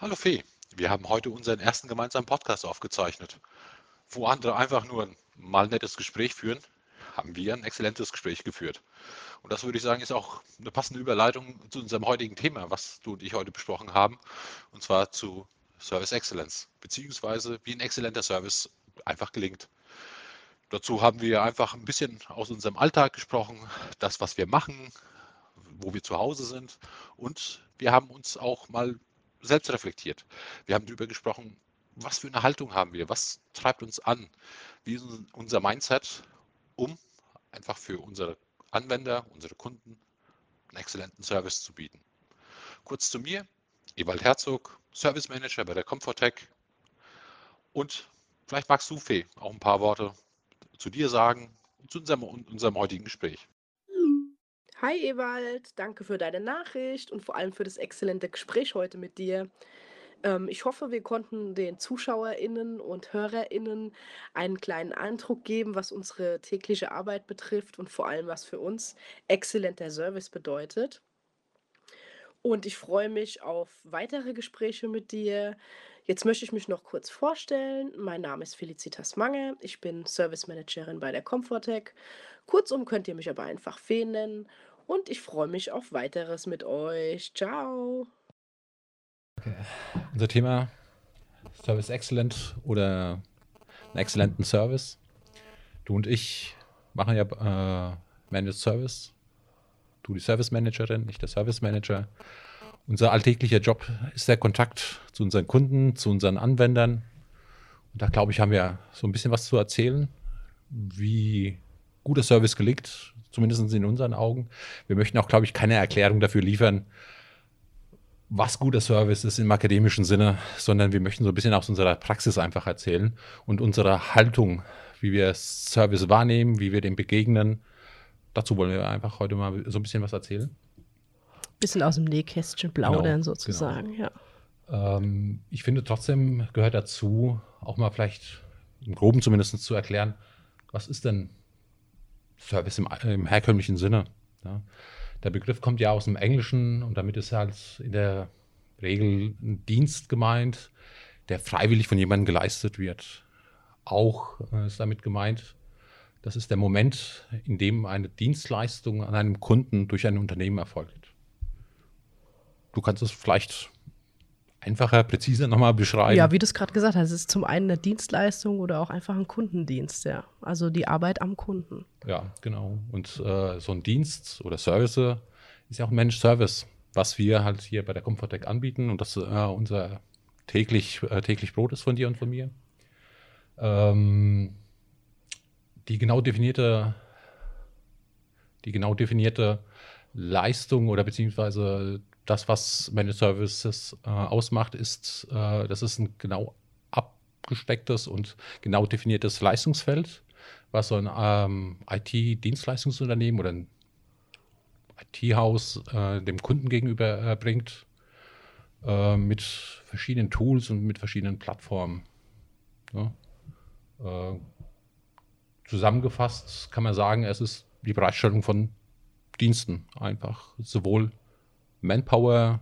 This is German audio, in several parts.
Hallo Fee, wir haben heute unseren ersten gemeinsamen Podcast aufgezeichnet. Wo andere einfach nur ein mal nettes Gespräch führen, haben wir ein exzellentes Gespräch geführt. Und das würde ich sagen, ist auch eine passende Überleitung zu unserem heutigen Thema, was du und ich heute besprochen haben, und zwar zu Service Excellence, beziehungsweise wie ein exzellenter Service einfach gelingt. Dazu haben wir einfach ein bisschen aus unserem Alltag gesprochen, das, was wir machen, wo wir zu Hause sind und wir haben uns auch mal selbst reflektiert. Wir haben darüber gesprochen, was für eine Haltung haben wir, was treibt uns an, wie ist unser Mindset, um einfach für unsere Anwender, unsere Kunden einen exzellenten Service zu bieten. Kurz zu mir, Ewald Herzog, Service Manager bei der Comfortech. Und vielleicht magst du, Fee, auch ein paar Worte zu dir sagen und zu unserem, unserem heutigen Gespräch. Hi Ewald, danke für deine Nachricht und vor allem für das exzellente Gespräch heute mit dir. Ähm, ich hoffe, wir konnten den ZuschauerInnen und HörerInnen einen kleinen Eindruck geben, was unsere tägliche Arbeit betrifft und vor allem, was für uns exzellenter Service bedeutet. Und ich freue mich auf weitere Gespräche mit dir. Jetzt möchte ich mich noch kurz vorstellen. Mein Name ist Felicitas Mange. Ich bin Service Managerin bei der Comfortech. Kurzum könnt ihr mich aber einfach Fee nennen und ich freue mich auf weiteres mit euch. Ciao. Okay. Unser Thema Service Excellent oder einen exzellenten Service. Du und ich machen ja äh, Managed Service. Du die Service Managerin, ich der Service Manager. Unser alltäglicher Job ist der Kontakt zu unseren Kunden, zu unseren Anwendern. Und da glaube ich, haben wir so ein bisschen was zu erzählen, wie guter Service gelingt, zumindest in unseren Augen. Wir möchten auch, glaube ich, keine Erklärung dafür liefern, was guter Service ist im akademischen Sinne, sondern wir möchten so ein bisschen aus unserer Praxis einfach erzählen und unserer Haltung, wie wir Service wahrnehmen, wie wir dem begegnen. Dazu wollen wir einfach heute mal so ein bisschen was erzählen. Bisschen aus dem Nähkästchen plaudern genau, sozusagen, genau. ja. Ähm, ich finde trotzdem gehört dazu, auch mal vielleicht im Groben zumindest zu erklären, was ist denn Service im, im herkömmlichen Sinne. Ja. Der Begriff kommt ja aus dem Englischen und damit ist halt in der Regel ein Dienst gemeint, der freiwillig von jemandem geleistet wird. Auch äh, ist damit gemeint, das ist der Moment, in dem eine Dienstleistung an einem Kunden durch ein Unternehmen erfolgt. Du kannst es vielleicht einfacher, präziser nochmal beschreiben? Ja, wie du es gerade gesagt hast, es ist zum einen eine Dienstleistung oder auch einfach ein Kundendienst, ja. Also die Arbeit am Kunden. Ja, genau. Und äh, so ein Dienst oder Service ist ja auch ein Mensch-Service, was wir halt hier bei der Comfortech anbieten und das äh, unser täglich, äh, täglich Brot ist von dir und von mir. Ähm, die genau definierte, die genau definierte Leistung oder beziehungsweise das, was Managed Services äh, ausmacht, ist, äh, das ist ein genau abgestecktes und genau definiertes Leistungsfeld, was so ein ähm, IT-Dienstleistungsunternehmen oder ein IT-Haus äh, dem Kunden gegenüber äh, bringt, äh, mit verschiedenen Tools und mit verschiedenen Plattformen. Ja. Äh, zusammengefasst kann man sagen, es ist die Bereitstellung von Diensten einfach, sowohl Manpower,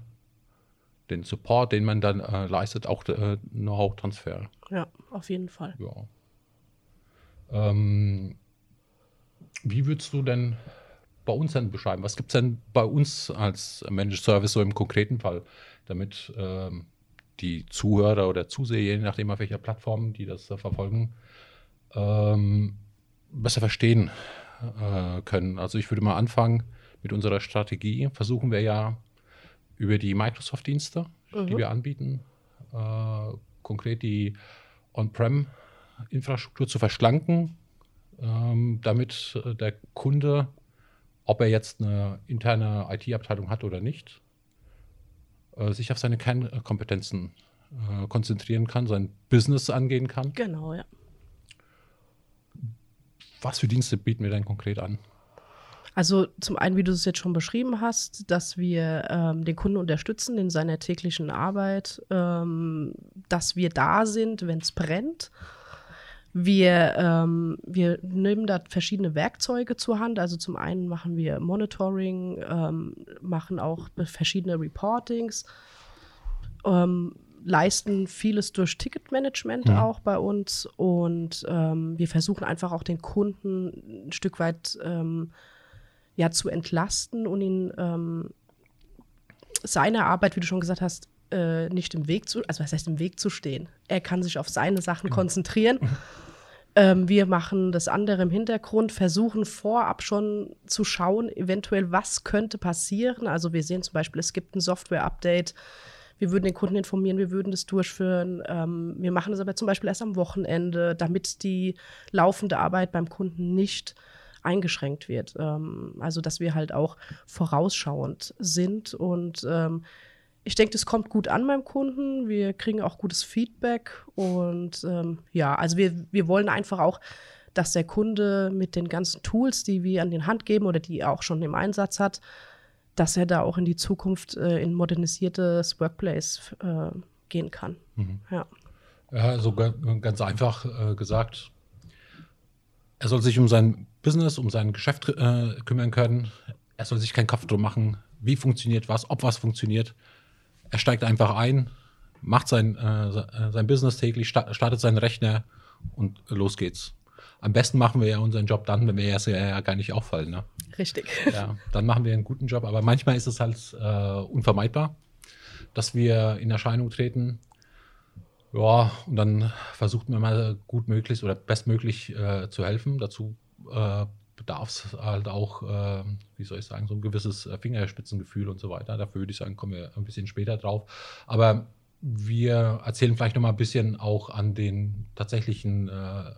den Support, den man dann äh, leistet, auch äh, Know-how-Transfer. Ja, auf jeden Fall. Ja. Ähm, wie würdest du denn bei uns dann beschreiben? Was gibt es denn bei uns als Managed Service so im konkreten Fall, damit ähm, die Zuhörer oder Zuseher, je nachdem auf welcher Plattform die das äh, verfolgen, ähm, besser verstehen äh, können? Also ich würde mal anfangen mit unserer Strategie. Versuchen wir ja über die Microsoft-Dienste, mhm. die wir anbieten, äh, konkret die On-Prem-Infrastruktur zu verschlanken, ähm, damit äh, der Kunde, ob er jetzt eine interne IT-Abteilung hat oder nicht, äh, sich auf seine Kernkompetenzen äh, konzentrieren kann, sein Business angehen kann. Genau, ja. Was für Dienste bieten wir denn konkret an? Also zum einen, wie du es jetzt schon beschrieben hast, dass wir ähm, den Kunden unterstützen in seiner täglichen Arbeit, ähm, dass wir da sind, wenn es brennt. Wir, ähm, wir nehmen da verschiedene Werkzeuge zur Hand. Also zum einen machen wir Monitoring, ähm, machen auch verschiedene Reportings, ähm, leisten vieles durch Ticketmanagement Mhm. auch bei uns und ähm, wir versuchen einfach auch den Kunden ein Stück weit ähm, ja, zu entlasten und ihn ähm, seine Arbeit, wie du schon gesagt hast, äh, nicht im Weg zu, also was heißt im Weg zu stehen. Er kann sich auf seine Sachen konzentrieren. Ähm, wir machen das andere im Hintergrund, versuchen vorab schon zu schauen, eventuell, was könnte passieren. Also wir sehen zum Beispiel, es gibt ein Software-Update. Wir würden den Kunden informieren, wir würden das durchführen. Ähm, wir machen das aber zum Beispiel erst am Wochenende, damit die laufende Arbeit beim Kunden nicht eingeschränkt wird. Ähm, also dass wir halt auch vorausschauend sind und ähm, ich denke, das kommt gut an beim Kunden. Wir kriegen auch gutes Feedback. Und ähm, ja, also wir, wir wollen einfach auch, dass der Kunde mit den ganzen Tools, die wir an den Hand geben oder die er auch schon im Einsatz hat, dass er da auch in die Zukunft äh, in modernisiertes Workplace äh, gehen kann. Ja. Ja, so ga- ganz einfach äh, gesagt. Er soll sich um sein Business, um sein Geschäft äh, kümmern können. Er soll sich keinen Kopf drum machen, wie funktioniert was, ob was funktioniert. Er steigt einfach ein, macht sein, äh, äh, sein Business täglich, sta startet seinen Rechner und los geht's. Am besten machen wir ja unseren Job dann, wenn wir ja, ja gar nicht auffallen. Ne? Richtig. Ja, dann machen wir einen guten Job. Aber manchmal ist es halt äh, unvermeidbar, dass wir in Erscheinung treten. Ja, und dann versucht man mal gut möglichst oder bestmöglich äh, zu helfen. Dazu äh, bedarf es halt auch, äh, wie soll ich sagen, so ein gewisses äh, Fingerspitzengefühl und so weiter. Dafür würde ich sagen, kommen wir ein bisschen später drauf. Aber wir erzählen vielleicht noch mal ein bisschen auch an den tatsächlichen äh,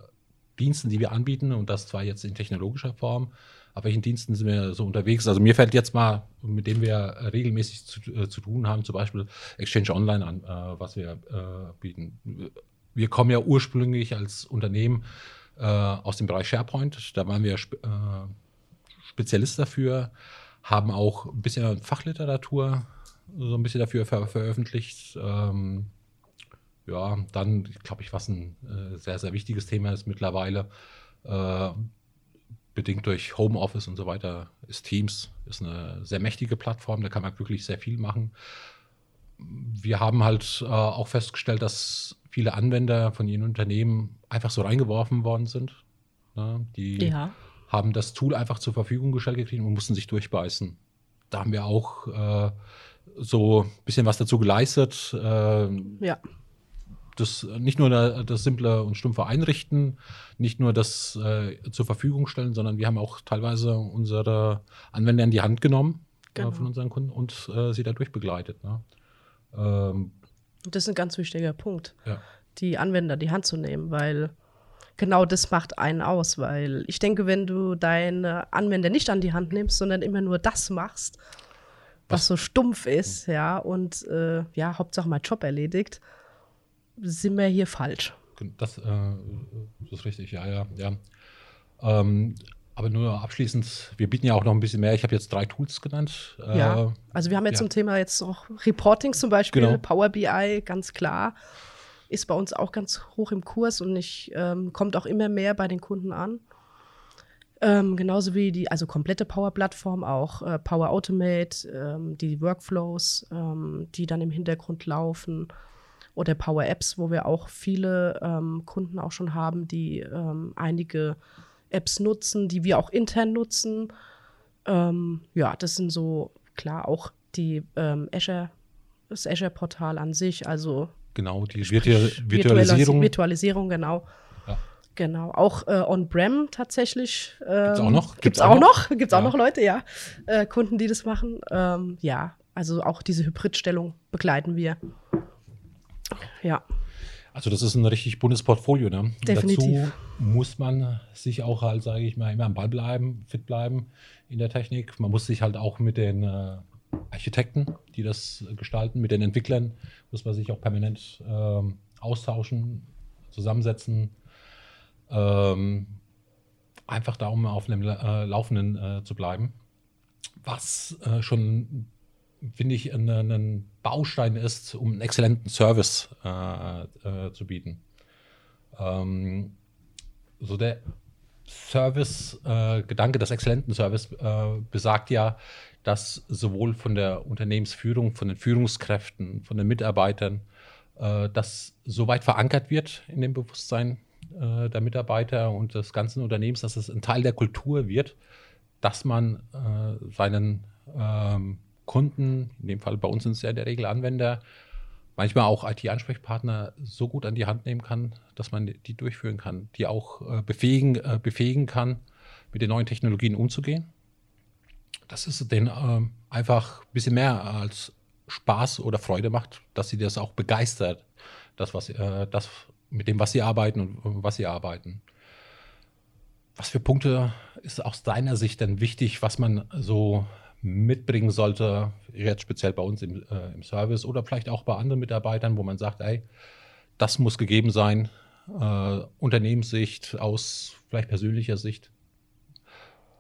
Diensten, die wir anbieten und das zwar jetzt in technologischer Form. Auf welchen Diensten sind wir so unterwegs? Also mir fällt jetzt mal, mit dem wir regelmäßig zu, äh, zu tun haben, zum Beispiel Exchange Online an, äh, was wir äh, bieten. Wir kommen ja ursprünglich als Unternehmen äh, aus dem Bereich SharePoint. Da waren wir spe äh, Spezialist dafür, haben auch ein bisschen Fachliteratur so ein bisschen dafür ver veröffentlicht. Ähm, ja, dann glaube ich, was ein äh, sehr, sehr wichtiges Thema ist mittlerweile, bedingt durch Homeoffice und so weiter, ist Teams, ist eine sehr mächtige Plattform, da kann man wirklich sehr viel machen. Wir haben halt äh, auch festgestellt, dass viele Anwender von ihren Unternehmen einfach so reingeworfen worden sind. Ne? Die Ja. haben das Tool einfach zur Verfügung gestellt gekriegt und mussten sich durchbeißen. Da haben wir auch äh, so ein bisschen was dazu geleistet. Äh, Ja. Das nicht nur da- das simple und stumpfe Einrichten, nicht nur das äh, zur Verfügung stellen, sondern wir haben auch teilweise unsere Anwender in die Hand genommen Genau. äh, von unseren Kunden und äh, sie dadurch begleitet. Ne? Ähm, das ist ein ganz wichtiger Punkt, ja. die Anwender die Hand zu nehmen, weil genau das macht einen aus, weil ich denke, wenn du deine Anwender nicht an die Hand nimmst, sondern immer nur das machst, was, Was- so stumpf ist, ja, und äh, ja, Hauptsache mein Job erledigt, sind wir hier falsch. Das, äh, das ist richtig, ja, ja, ja. Ähm, aber nur abschließend, wir bieten ja auch noch ein bisschen mehr. Ich habe jetzt drei Tools genannt. Ja, Äh, also wir haben jetzt ja. zum Thema jetzt auch Reporting zum Beispiel, Genau. Power BI, ganz klar, ist bei uns auch ganz hoch im Kurs und ich, ähm, kommt auch immer mehr bei den Kunden an. Ähm, genauso wie die, also komplette Power-Plattform, auch äh, Power Automate, ähm, die Workflows, ähm, die dann im Hintergrund laufen. Oder Power Apps, wo wir auch viele ähm, Kunden auch schon haben, die ähm, einige Apps nutzen, die wir auch intern nutzen. Ähm, ja, das sind so klar auch die ähm, Azure, das Azure-Portal an sich, also genau, die Virtu Virtualisierung. Virtualisierung, genau. Ja. Genau, auch äh, on-prem tatsächlich. Ähm, auch noch? Gibt's, Gibt's auch auch noch? Gibt's auch Ja. noch Leute, ja. Äh, Kunden, die das machen. Ähm, ja, also auch diese Hybridstellung begleiten wir. Ja, Also das ist ein richtig buntes Portfolio. Ne? Definitiv. Dazu muss man sich auch halt, sage ich mal, immer am Ball bleiben, fit bleiben in der Technik. Man muss sich halt auch mit den äh, Architekten, die das äh, gestalten, mit den Entwicklern, muss man sich auch permanent ähm, austauschen, zusammensetzen. Ähm, einfach da, um auf einem äh, Laufenden äh, zu bleiben. Was äh, schon finde ich, ein, ein Baustein ist, um einen exzellenten Service äh, äh, zu bieten. Ähm, so der Service-Gedanke des exzellenten Service äh, besagt ja, dass sowohl von der Unternehmensführung, von den Führungskräften, von den Mitarbeitern äh, das so weit verankert wird in dem Bewusstsein äh, der Mitarbeiter und des ganzen Unternehmens, dass es ein Teil der Kultur wird, dass man äh, seinen ähm, Kunden, in dem Fall bei uns sind es ja in der Regel Anwender, manchmal auch IT-Ansprechpartner so gut an die Hand nehmen kann, dass man die durchführen kann, die auch äh, befähigen, äh, befähigen kann, mit den neuen Technologien umzugehen. Das ist denen äh, einfach ein bisschen mehr als Spaß oder Freude macht, dass sie das auch begeistert, das, was, äh, das mit dem, was sie arbeiten und was sie arbeiten. Was für Punkte ist aus deiner Sicht denn wichtig, was man so mitbringen sollte, jetzt speziell bei uns im, äh, im Service oder vielleicht auch bei anderen Mitarbeitern, wo man sagt, ey, das muss gegeben sein, äh, Unternehmenssicht, aus vielleicht persönlicher Sicht.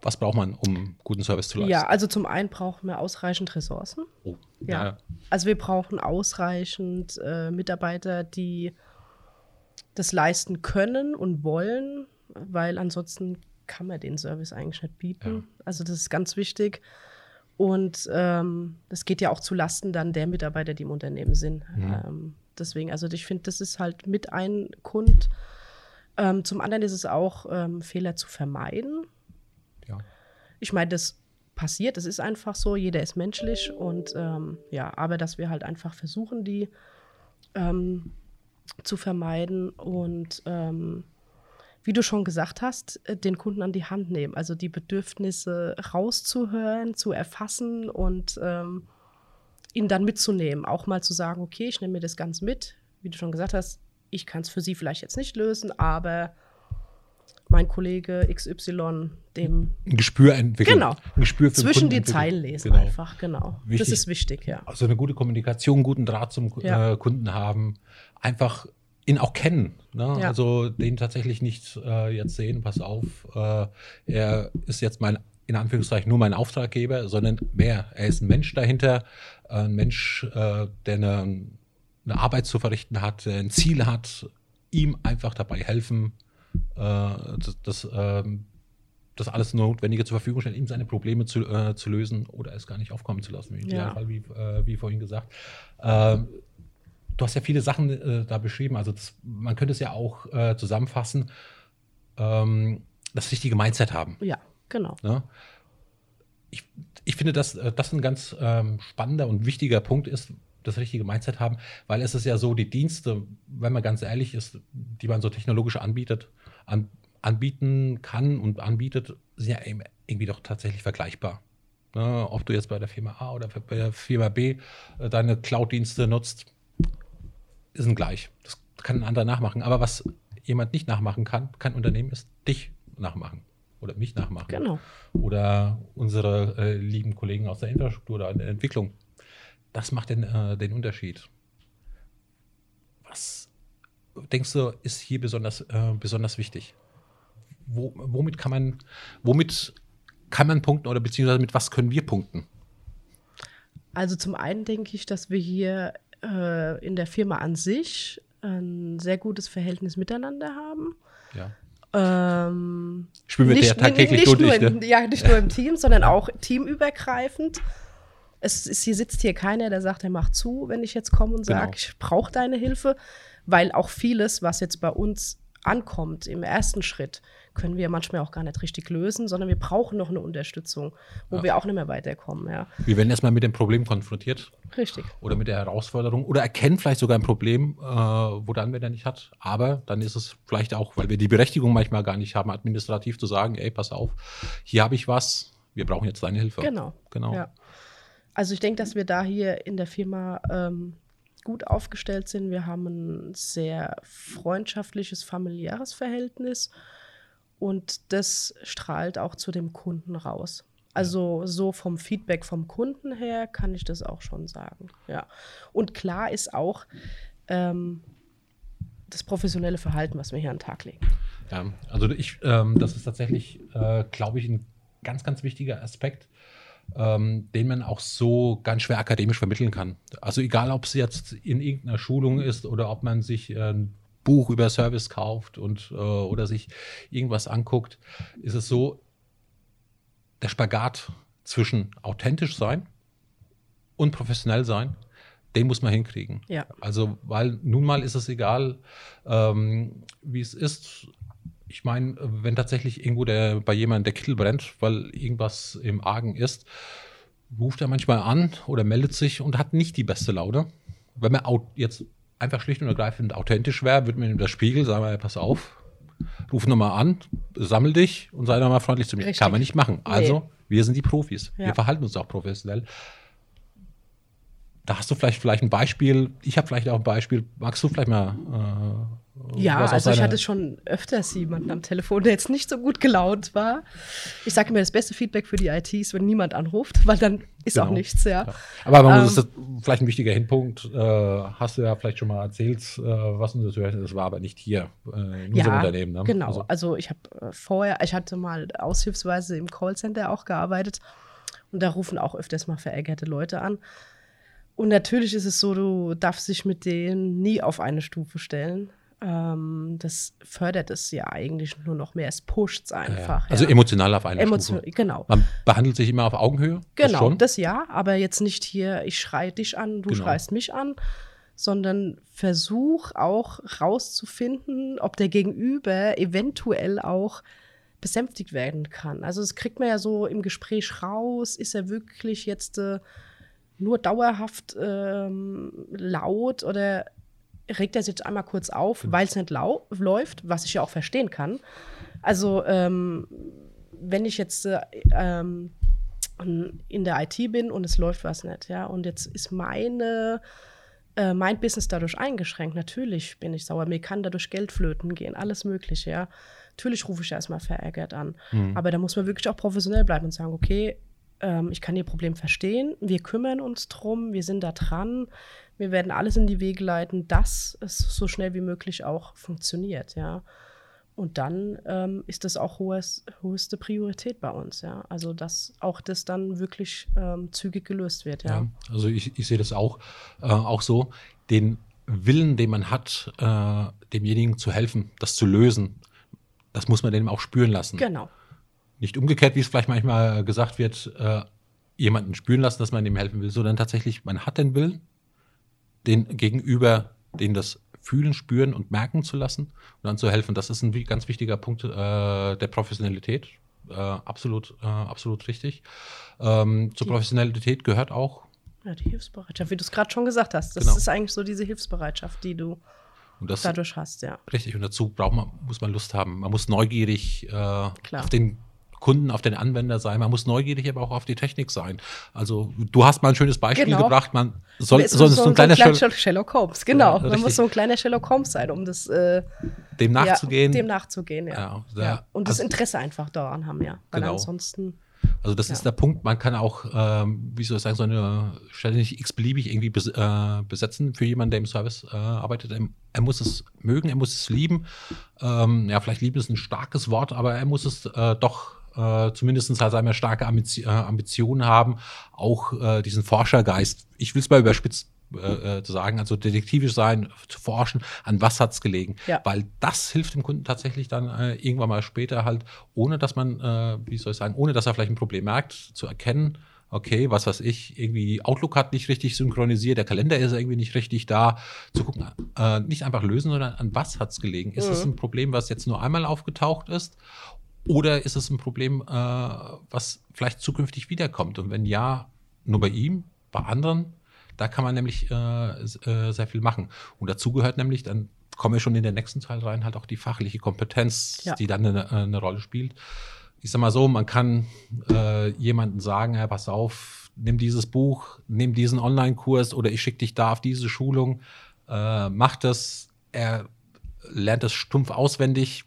Was braucht man, um guten Service zu leisten? Ja, also zum einen brauchen wir ausreichend Ressourcen. Oh, Ja. ja. Also wir brauchen ausreichend äh, Mitarbeiter, die das leisten können und wollen, weil ansonsten kann man den Service eigentlich nicht bieten. Also das ist ganz wichtig. Und ähm, das geht ja auch zu Lasten dann der Mitarbeiter, die im Unternehmen sind. Mhm. Ähm, deswegen, also ich finde, das ist halt mit ein Grund. Ähm, zum anderen ist es auch, ähm, Fehler zu vermeiden. ja. Ich meine, das passiert, das ist einfach so, jeder ist menschlich und ähm, ja, aber dass wir halt einfach versuchen, die ähm, zu vermeiden und wie du schon gesagt hast, äh, den Kunden an die Hand nehmen, also die Bedürfnisse rauszuhören, zu erfassen und ähm, ihn dann mitzunehmen, auch mal zu sagen, okay, ich nehme mir das ganz mit, wie du schon gesagt hast, ich kann es für sie vielleicht jetzt nicht lösen, aber mein Kollege XY, dem Ein Gespür entwickeln. Genau. Ein Gespür für zwischen die. Zeilen lesen Genau. einfach, genau. Wichtig. Das ist wichtig, ja. Also eine gute Kommunikation, guten Draht zum Ja. äh, Kunden haben, einfach ihn auch kennen. Ne? Ja. Also den tatsächlich nicht äh, jetzt sehen, pass auf, äh, er ist jetzt mein, in Anführungszeichen nur mein Auftraggeber, sondern mehr. Er ist ein Mensch dahinter, äh, ein Mensch, äh, der eine, eine Arbeit zu verrichten hat, der ein Ziel hat, ihm einfach dabei helfen, äh, das, das, ähm, das alles Notwendige zur Verfügung stellen, ihm seine Probleme zu, äh, zu lösen oder es gar nicht aufkommen zu lassen, im Ja. Idealfall, wie, wie vorhin gesagt. Du hast ja viele Sachen äh, da beschrieben, also das, man könnte es ja auch äh, zusammenfassen, ähm, das richtige Mindset haben. Ja, genau. Ne? Ich, ich finde, dass äh, das ein ganz ähm, spannender und wichtiger Punkt ist, das richtige Mindset haben, weil es ist ja so, die Dienste, wenn man ganz ehrlich ist, die man so technologisch anbietet, an, anbieten kann und anbietet, sind ja eben irgendwie doch tatsächlich vergleichbar. Ne? Ob du jetzt bei der Firma A oder bei der Firma B äh, deine Cloud-Dienste nutzt, sind gleich. Das kann ein anderer nachmachen. Aber was jemand nicht nachmachen kann, kein Unternehmen, ist dich nachmachen oder mich nachmachen Genau. oder unsere äh, lieben Kollegen aus der Infrastruktur oder der Entwicklung. Das macht den, äh, den Unterschied. Was denkst du, ist hier besonders, äh, besonders wichtig? Wo, womit kann man, womit kann man punkten oder beziehungsweise mit was können wir punkten? Also zum einen denke ich, dass wir hier äh, in der Firma an sich ein sehr gutes Verhältnis miteinander haben. Ja. Ähm, Spüren wir nicht, der tagtäglich nicht, durch, nur ne? im, ja, nicht nur im Team, sondern auch teamübergreifend. Es ist, hier sitzt hier keiner, der sagt, er macht zu, wenn ich jetzt komme und Genau. sage, ich brauche deine Hilfe, weil auch vieles, was jetzt bei uns ankommt im ersten Schritt, können wir manchmal auch gar nicht richtig lösen, sondern wir brauchen noch eine Unterstützung, wo Ja. wir auch nicht mehr weiterkommen. Ja, Wir werden erstmal mit dem Problem konfrontiert richtig. oder mit der Herausforderung oder erkennen vielleicht sogar ein Problem, äh, wo der Anwender nicht hat. Aber dann ist es vielleicht auch, weil wir die Berechtigung manchmal gar nicht haben, administrativ zu sagen, ey, pass auf, hier habe ich was, wir brauchen jetzt deine Hilfe. Genau. Genau. Ja. Also ich denke, dass wir da hier in der Firma ähm, gut aufgestellt sind. Wir haben ein sehr freundschaftliches, familiäres Verhältnis und das strahlt auch zu dem Kunden raus. Also so vom Feedback vom Kunden her kann ich das auch schon sagen. Ja. Und klar ist auch ähm, das professionelle Verhalten, was wir hier an den Tag legen. Ja, also ich, ähm, das ist tatsächlich, äh, glaube ich, ein ganz, ganz wichtiger Aspekt, ähm, den man auch so ganz schwer akademisch vermitteln kann. Also egal, ob es jetzt in irgendeiner Schulung ist oder ob man sich äh, ein Buch über Service kauft und äh, oder sich irgendwas anguckt, ist es so, der Spagat zwischen authentisch sein und professionell sein, den muss man hinkriegen. Ja. Also, weil nun mal ist es egal, ähm, wie es ist. Ich meine, wenn tatsächlich irgendwo der, bei jemandem der Kittel brennt, weil irgendwas im Argen ist, ruft er manchmal an oder meldet sich und hat nicht die beste Laune. Wenn man jetzt einfach schlicht und ergreifend authentisch wäre, würde man ihm das Spiegel sagen, wir, pass auf, ruf nochmal an, sammel dich und sei nochmal freundlich zu mir. Richtig. Kann man nicht machen. Also, Nee. wir sind die Profis. Ja. Wir verhalten uns auch professionell. Da hast du vielleicht, vielleicht ein Beispiel. Ich habe vielleicht auch ein Beispiel. Magst du vielleicht mal äh, Ja, also ich hatte schon öfters jemanden am Telefon, der jetzt nicht so gut gelaunt war. Ich sage mir, das beste Feedback für die IT ist, wenn niemand anruft, weil dann ist auch Genau. nichts, ja. Ja. Aber Ähm, das vielleicht ein wichtiger Hinpunkt. Äh, hast du ja vielleicht schon mal erzählt, äh, was du das hörst. Das war aber nicht hier äh, in unserem Unternehmen. Ne? Genau. Also, Also, ich habe äh, vorher, ich hatte mal aushilfsweise im Callcenter auch gearbeitet und da rufen auch öfters mal verärgerte Leute an. Und natürlich ist es so, du darfst dich mit denen nie auf eine Stufe stellen. Ähm, das fördert es ja eigentlich nur noch mehr. Es pusht es ja, einfach. also ja. emotional auf einer Emotional, Stufe. genau. Man behandelt sich immer auf Augenhöhe. das Genau, schon. das ja, aber jetzt nicht hier, ich schreie dich an, du Genau. schreist mich an, sondern versuch auch rauszufinden, ob der Gegenüber eventuell auch besänftigt werden kann. Also das kriegt man ja so im Gespräch raus, ist er wirklich jetzt äh, nur dauerhaft ähm, laut oder regt er sich jetzt einmal kurz auf, Genau. weil es nicht lau läuft, was ich ja auch verstehen kann. Also ähm, wenn ich jetzt äh, ähm, in der IT bin und es läuft was nicht, ja, und jetzt ist meine äh, mein Business dadurch eingeschränkt. Natürlich bin ich sauer, mir kann dadurch Geld flöten gehen, alles Mögliche, ja. Natürlich rufe ich erstmal verärgert an. Mhm. Aber da muss man wirklich auch professionell bleiben und sagen, okay, ähm, ich kann Ihr Problem verstehen, wir kümmern uns drum, wir sind da dran, wir werden alles in die Wege leiten, dass es so schnell wie möglich auch funktioniert, ja. Und dann ähm, ist das auch hohes, höchste Priorität bei uns, ja. Also, dass auch das dann wirklich ähm, zügig gelöst wird, ja. Ja, also ich, ich sehe das auch, äh, auch so. Den Willen, den man hat, äh, demjenigen zu helfen, das zu lösen, das muss man dem auch spüren lassen. Genau. Nicht umgekehrt, wie es vielleicht manchmal gesagt wird, äh, jemanden spüren lassen, dass man ihm helfen will, sondern tatsächlich, man hat den Willen, den Gegenüber, den das fühlen, spüren und merken zu lassen und dann zu helfen. Das ist ein ganz wichtiger Punkt äh, der Professionalität. Äh, absolut, äh, absolut richtig. Ähm, zur Professionalität gehört auch, Ja, die Hilfsbereitschaft, wie du es gerade schon gesagt hast. Das Genau. ist eigentlich so diese Hilfsbereitschaft, die du das dadurch hast, ja. Richtig, und dazu braucht man, muss man Lust haben. Man muss neugierig äh, auf den Kunden, auf den Anwender sein. Man muss neugierig aber auch auf die Technik sein. Also du hast mal ein schönes Beispiel Genau. gebracht. Man soll, Es soll muss so ein kleiner Sherlock, Sherlock Holmes, genau. Ja, Man richtig. muss so ein kleiner Sherlock Holmes sein, um das äh, dem nachzugehen. Ja, dem nachzugehen, ja. Ja, ja. Und das also- Interesse einfach daran haben, ja. Weil Genau. ansonsten, Also das Ja. ist der Punkt. Man kann auch, ähm, wie soll ich sagen, so eine Stelle nicht x-beliebig irgendwie bes äh, besetzen für jemanden, der im Service äh, arbeitet. Er, er muss es mögen, er muss es lieben. Ähm, ja, vielleicht lieben ist ein starkes Wort, aber er muss es äh, doch äh, zumindest halt seine starke Ambition, äh, Ambitionen haben, auch äh, diesen Forschergeist. Ich will es mal überspitzt äh, äh, zu sagen, also detektivisch sein, zu forschen, an was hat's gelegen. Ja. Weil das hilft dem Kunden tatsächlich dann äh, irgendwann mal später halt, ohne dass man, äh, wie soll ich sagen, ohne dass er vielleicht ein Problem merkt, zu erkennen, okay, was weiß ich, irgendwie Outlook hat nicht richtig synchronisiert, der Kalender ist irgendwie nicht richtig da, zu gucken, äh, nicht einfach lösen, sondern an was hat's gelegen. Ist es Mhm. ein Problem, was jetzt nur einmal aufgetaucht ist? Oder ist es ein Problem, äh, was vielleicht zukünftig wiederkommt? Und wenn ja, nur bei ihm, bei anderen, da kann man nämlich äh, äh, sehr viel machen. Und dazu gehört nämlich, dann kommen wir schon in den nächsten Teil rein, halt auch die fachliche Kompetenz, Ja. die dann eine, eine Rolle spielt. Ich sag mal so, man kann äh, jemanden sagen, ja, pass auf, nimm dieses Buch, nimm diesen Online-Kurs oder ich schicke dich da auf diese Schulung, äh, mach das. Er lernt es stumpf auswendig,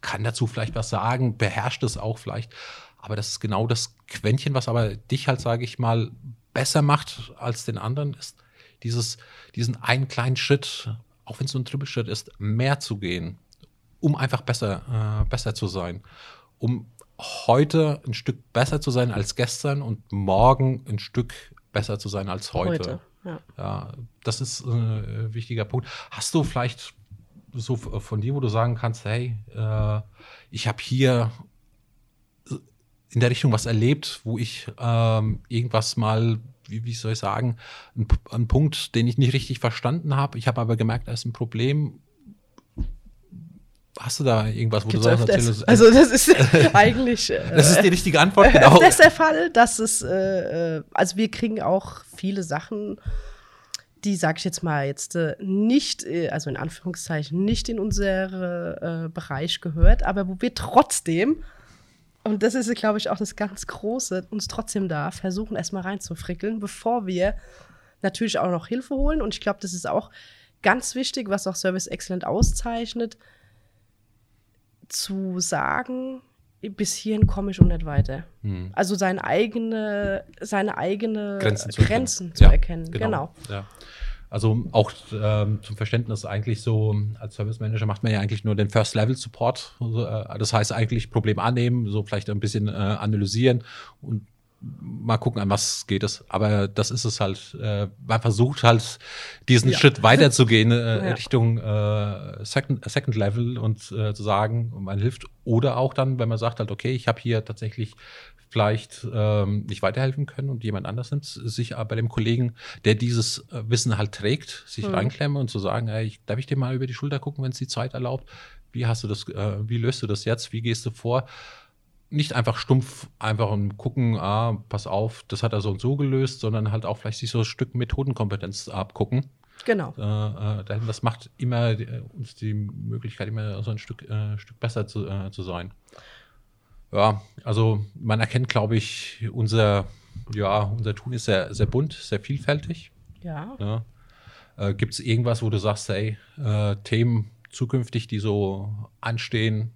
kann dazu vielleicht was sagen, beherrscht es auch vielleicht. Aber das ist genau das Quäntchen, was aber dich halt, sage ich mal, besser macht als den anderen, ist dieses, diesen einen kleinen Schritt, auch wenn es nur ein Trippelschritt ist, mehr zu gehen, um einfach besser, äh, besser zu sein. Um heute ein Stück besser zu sein als gestern und morgen ein Stück besser zu sein als heute. heute. Ja. Ja, das ist äh, ein wichtiger Punkt. Hast du vielleicht so f- von dir, wo du sagen kannst, hey, äh, ich habe hier in der Richtung was erlebt, wo ich ähm, irgendwas mal wie, wie soll ich sagen, ein, ein Punkt, den ich nicht richtig verstanden habe. Ich habe aber gemerkt, da ist ein Problem. Hast du da irgendwas, wo Gibt's du sagst, erzähl Also das ist eigentlich äh, das ist die richtige Antwort, genau. öfters der Fall, dass es, äh, äh, also wir kriegen auch viele Sachen, die, sag ich jetzt mal, jetzt äh, nicht, äh, also in Anführungszeichen, nicht in unseren äh, Bereich gehört, aber wo wir trotzdem, und das ist, glaube ich, auch das ganz Große, uns trotzdem da versuchen, erstmal reinzufrickeln, bevor wir natürlich auch noch Hilfe holen. Und ich glaube, das ist auch ganz wichtig, was auch Service Excellent auszeichnet, zu sagen, bis hierhin komme ich und nicht weiter. Hm. Also seine eigene, seine eigene Grenzen Grenzen, zu zu, erkennen. erkennen. Ja, Genau. Ja. Also auch ähm, zum Verständnis eigentlich so, als Service Manager macht man ja eigentlich nur den First-Level-Support. Also, äh, das heißt eigentlich Problem annehmen, so vielleicht ein bisschen äh, analysieren und mal gucken, an was geht es. Aber das ist es halt. Äh, man versucht halt, diesen Ja. Schritt weiterzugehen äh, Ja. Richtung äh, Second, Second Level und äh, zu sagen, man hilft. Oder auch dann, wenn man sagt halt, okay, ich habe hier tatsächlich vielleicht ähm, nicht weiterhelfen können und jemand anders nimmt sich aber bei dem Kollegen, der dieses äh, Wissen halt trägt, sich Mhm. reinklemmen und zu sagen, ey, darf ich dir mal über die Schulter gucken, wenn es die Zeit erlaubt? Wie hast du das, äh, wie löst du das jetzt? Wie gehst du vor? Nicht einfach stumpf einfach und gucken, ah, pass auf, das hat er so und so gelöst, sondern halt auch vielleicht sich so ein Stück Methodenkompetenz abgucken. Genau. Äh, äh, das macht immer äh, uns die Möglichkeit, immer so ein Stück, äh, Stück besser zu, äh, zu sein. Ja, also man erkennt, glaube ich, unser, ja, unser Tun ist sehr, sehr bunt, sehr vielfältig. Ja. Ja. Äh, Gibt es irgendwas, wo du sagst, hey, Themen zukünftig, die so anstehen,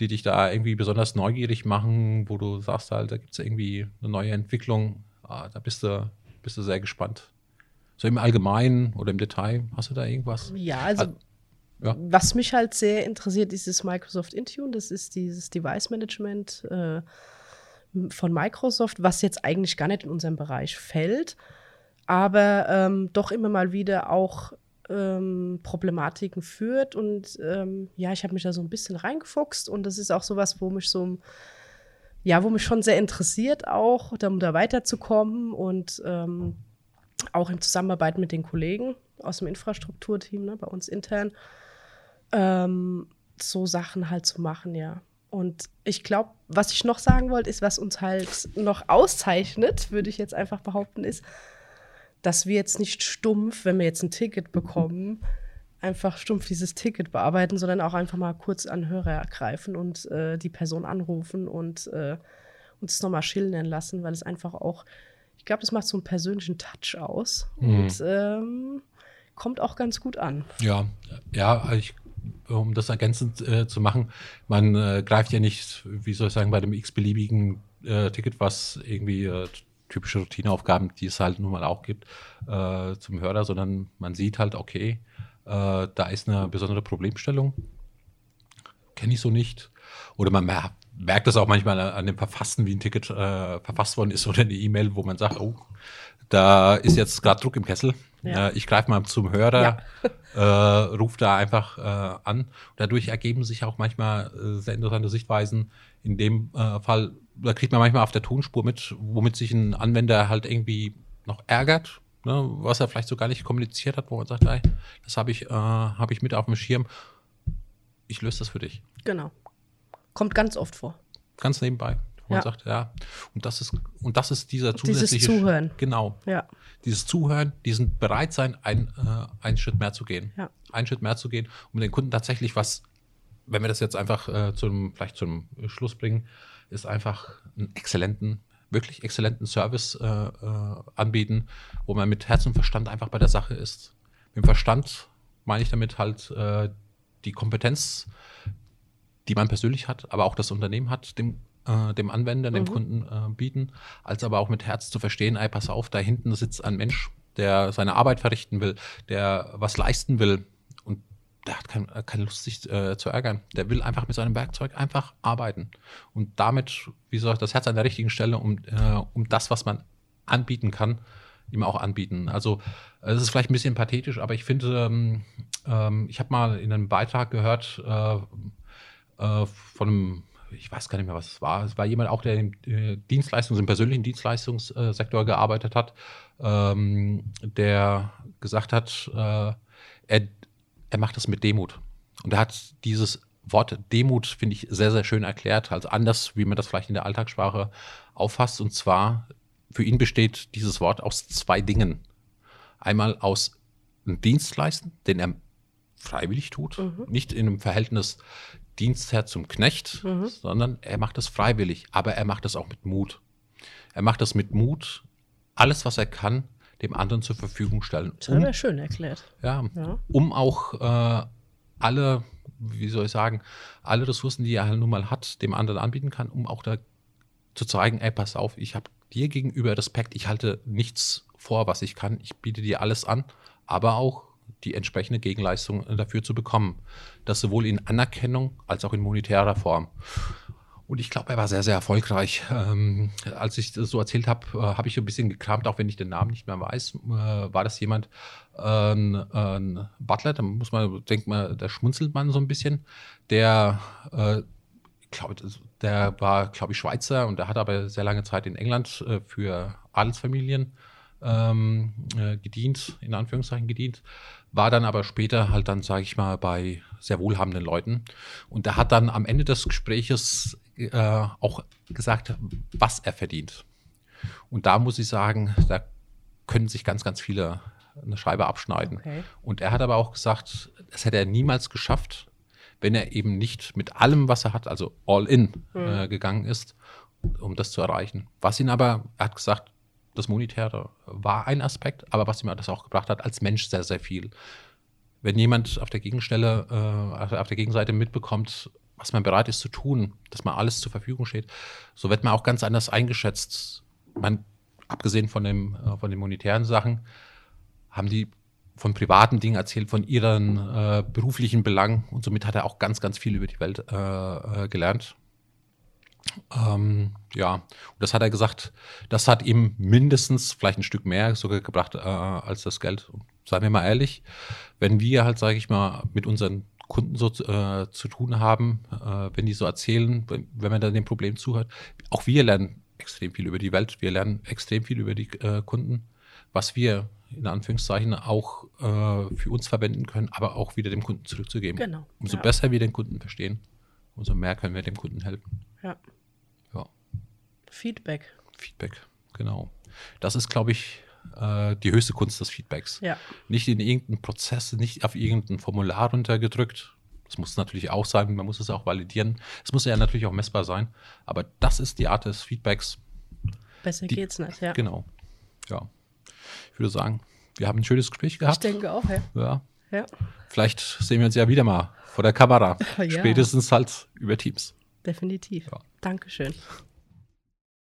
die dich da irgendwie besonders neugierig machen, wo du sagst, halt, da gibt es irgendwie eine neue Entwicklung, ah, da bist du, bist du sehr gespannt. So im Allgemeinen oder im Detail, hast du da irgendwas? Ja, also Ah, ja. was mich halt sehr interessiert, ist das Microsoft Intune. Das ist dieses Device Management äh, von Microsoft, was jetzt eigentlich gar nicht in unserem Bereich fällt, aber ähm, doch immer mal wieder auch ähm, Problematiken führt. Und ähm, ja, ich habe mich da so ein bisschen reingefuchst und das ist auch sowas, wo mich so ja, wo mich schon sehr interessiert auch, um da weiterzukommen und ähm, auch in Zusammenarbeit mit den Kollegen aus dem Infrastrukturteam, ne, bei uns intern, ähm, so Sachen halt zu machen, ja. Und ich glaube, was ich noch sagen wollte, ist, was uns halt noch auszeichnet, würde ich jetzt einfach behaupten, ist, dass wir jetzt nicht stumpf, wenn wir jetzt ein Ticket bekommen, einfach stumpf dieses Ticket bearbeiten, sondern auch einfach mal kurz an Hörer greifen und äh, die Person anrufen und äh, uns nochmal schildern lassen, weil es einfach auch, ich glaube, das macht so einen persönlichen Touch aus Mhm. und ähm, kommt auch ganz gut an. Ja, ja, ich, um das ergänzend äh, zu machen, man äh, greift ja nicht, wie soll ich sagen, bei dem x-beliebigen äh, Ticket, was irgendwie äh, typische Routineaufgaben, die es halt nun mal auch gibt, äh, zum Hörer, sondern man sieht halt, okay, äh, da ist eine besondere Problemstellung, kenne ich so nicht. Oder man mer merkt das auch manchmal an dem Verfassen, wie ein Ticket äh, verfasst worden ist oder eine E-Mail, wo man sagt, oh, da ist jetzt gerade Druck im Kessel. Ja. Äh, ich greife mal zum Hörer, äh, ruft da einfach äh, an. Dadurch ergeben sich auch manchmal äh, sehr interessante Sichtweisen. In dem äh, Fall, da kriegt man manchmal auf der Tonspur mit, womit sich ein Anwender halt irgendwie noch ärgert, ne, was er vielleicht so gar nicht kommuniziert hat, wo man sagt, ey, das habe ich, äh, hab ich mit auf dem Schirm. Ich löse das für dich. Genau. Kommt ganz oft vor. Ganz nebenbei. Man Ja. sagt, ja, und das ist, und das ist dieser Dieses zusätzliche Zuhören. Genau Ja. dieses Zuhören, diesen bereit sein, ein, äh, einen Schritt mehr zu gehen. Ja. Einen Schritt mehr zu gehen, um den Kunden tatsächlich was, wenn wir das jetzt einfach äh, zum, vielleicht zum Schluss bringen, ist einfach einen exzellenten, wirklich exzellenten Service äh, äh, anbieten, wo man mit Herz und Verstand einfach bei der Sache ist. Mit dem Verstand meine ich damit halt äh, die Kompetenz, die man persönlich hat, aber auch das Unternehmen hat, dem, äh, dem Anwender, dem Mhm. Kunden äh, bieten, als aber auch mit Herz zu verstehen, ey, pass auf, da hinten sitzt ein Mensch, der seine Arbeit verrichten will, der was leisten will und der hat kein, äh, keine Lust, sich äh, zu ärgern. Der will einfach mit seinem Werkzeug einfach arbeiten und damit, wie soll ich, das Herz an der richtigen Stelle, um, äh, um das, was man anbieten kann, ihm auch anbieten. Also es ist vielleicht ein bisschen pathetisch, aber ich finde, ähm, ähm, ich habe mal in einem Beitrag gehört äh, äh, von einem ich weiß gar nicht mehr, was es war. Es war jemand auch, der im äh, Dienstleistungs-, im persönlichen Dienstleistungssektor gearbeitet hat, ähm, der gesagt hat, äh, er, er macht das mit Demut. Und er hat dieses Wort Demut, finde ich, sehr, sehr schön erklärt, als anders, wie man das vielleicht in der Alltagssprache auffasst. Und zwar, für ihn besteht dieses Wort aus zwei Dingen. Einmal aus einem Dienstleisten, den er freiwillig tut, mhm. nicht in einem Verhältnis Dienstherr zum Knecht, mhm. sondern er macht es freiwillig, aber er macht es auch mit Mut. Er macht es mit Mut, alles, was er kann, dem anderen zur Verfügung stellen. Das um, schön erklärt. Ja, ja. um auch äh, alle, wie soll ich sagen, alle Ressourcen, die er halt nun mal hat, dem anderen anbieten kann, um auch da zu zeigen, ey, pass auf, ich habe dir gegenüber Respekt, ich halte nichts vor, was ich kann, ich biete dir alles an, aber auch die entsprechende Gegenleistung dafür zu bekommen. Das sowohl in Anerkennung als auch in monetärer Form. Und ich glaube, er war sehr, sehr erfolgreich. Ähm, als ich das so erzählt habe, äh, habe ich ein bisschen gekramt, auch wenn ich den Namen nicht mehr weiß. Äh, war das jemand, äh, ein Butler, da muss man, denkt man, da schmunzelt man so ein bisschen, der, äh, glaube, der war, glaube ich, Schweizer und der hat aber sehr lange Zeit in England äh, für Adelsfamilien ähm, äh, gedient, in Anführungszeichen gedient war dann aber später halt dann, sage ich mal, bei sehr wohlhabenden Leuten. Und der hat dann am Ende des Gespräches äh, auch gesagt, was er verdient. Und da muss ich sagen, da können sich ganz, ganz viele eine Scheibe abschneiden. Okay. Und er hat aber auch gesagt, das hätte er niemals geschafft, wenn er eben nicht mit allem, was er hat, also all in, mhm. äh, gegangen ist, um das zu erreichen. Was ihn aber, er hat gesagt, das Monetäre war ein Aspekt, aber was ihm das auch gebracht hat, als Mensch sehr, sehr viel. Wenn jemand auf der Gegenstelle, äh, auf der Gegenseite mitbekommt, was man bereit ist zu tun, dass man alles zur Verfügung steht, so wird man auch ganz anders eingeschätzt. Man, abgesehen von, dem, äh, von den monetären Sachen, haben die von privaten Dingen erzählt, von ihren äh, beruflichen Belangen und somit hat er auch ganz, ganz viel über die Welt äh, äh gelernt. Ähm, ja, und das hat er gesagt, das hat ihm mindestens vielleicht ein Stück mehr sogar gebracht äh, als das Geld. seien wir mal ehrlich, wenn wir halt, sage ich mal, mit unseren Kunden so äh, zu tun haben, äh, wenn die so erzählen, wenn, wenn man dann dem Problem zuhört, auch wir lernen extrem viel über die Welt, wir lernen extrem viel über die äh, Kunden, was wir in Anführungszeichen auch äh, für uns verwenden können, aber auch wieder dem Kunden zurückzugeben. Genau. Umso ja. besser wir den Kunden verstehen, umso mehr können wir dem Kunden helfen. Ja. Feedback. Feedback, genau. Das ist, glaube ich, äh, die höchste Kunst des Feedbacks. Ja. Nicht in irgendeinen Prozess, nicht auf irgendein Formular runtergedrückt. Das muss natürlich auch sein, man muss es auch validieren. Es muss ja natürlich auch messbar sein. Aber das ist die Art des Feedbacks. Besser die, geht's nicht, ja. Genau. Ja. Ich würde sagen, wir haben ein schönes Gespräch gehabt. Ich denke auch, ja. Ja. ja. Vielleicht sehen wir uns ja wieder mal vor der Kamera. Ja. Spätestens halt über Teams. Definitiv. Ja. Dankeschön.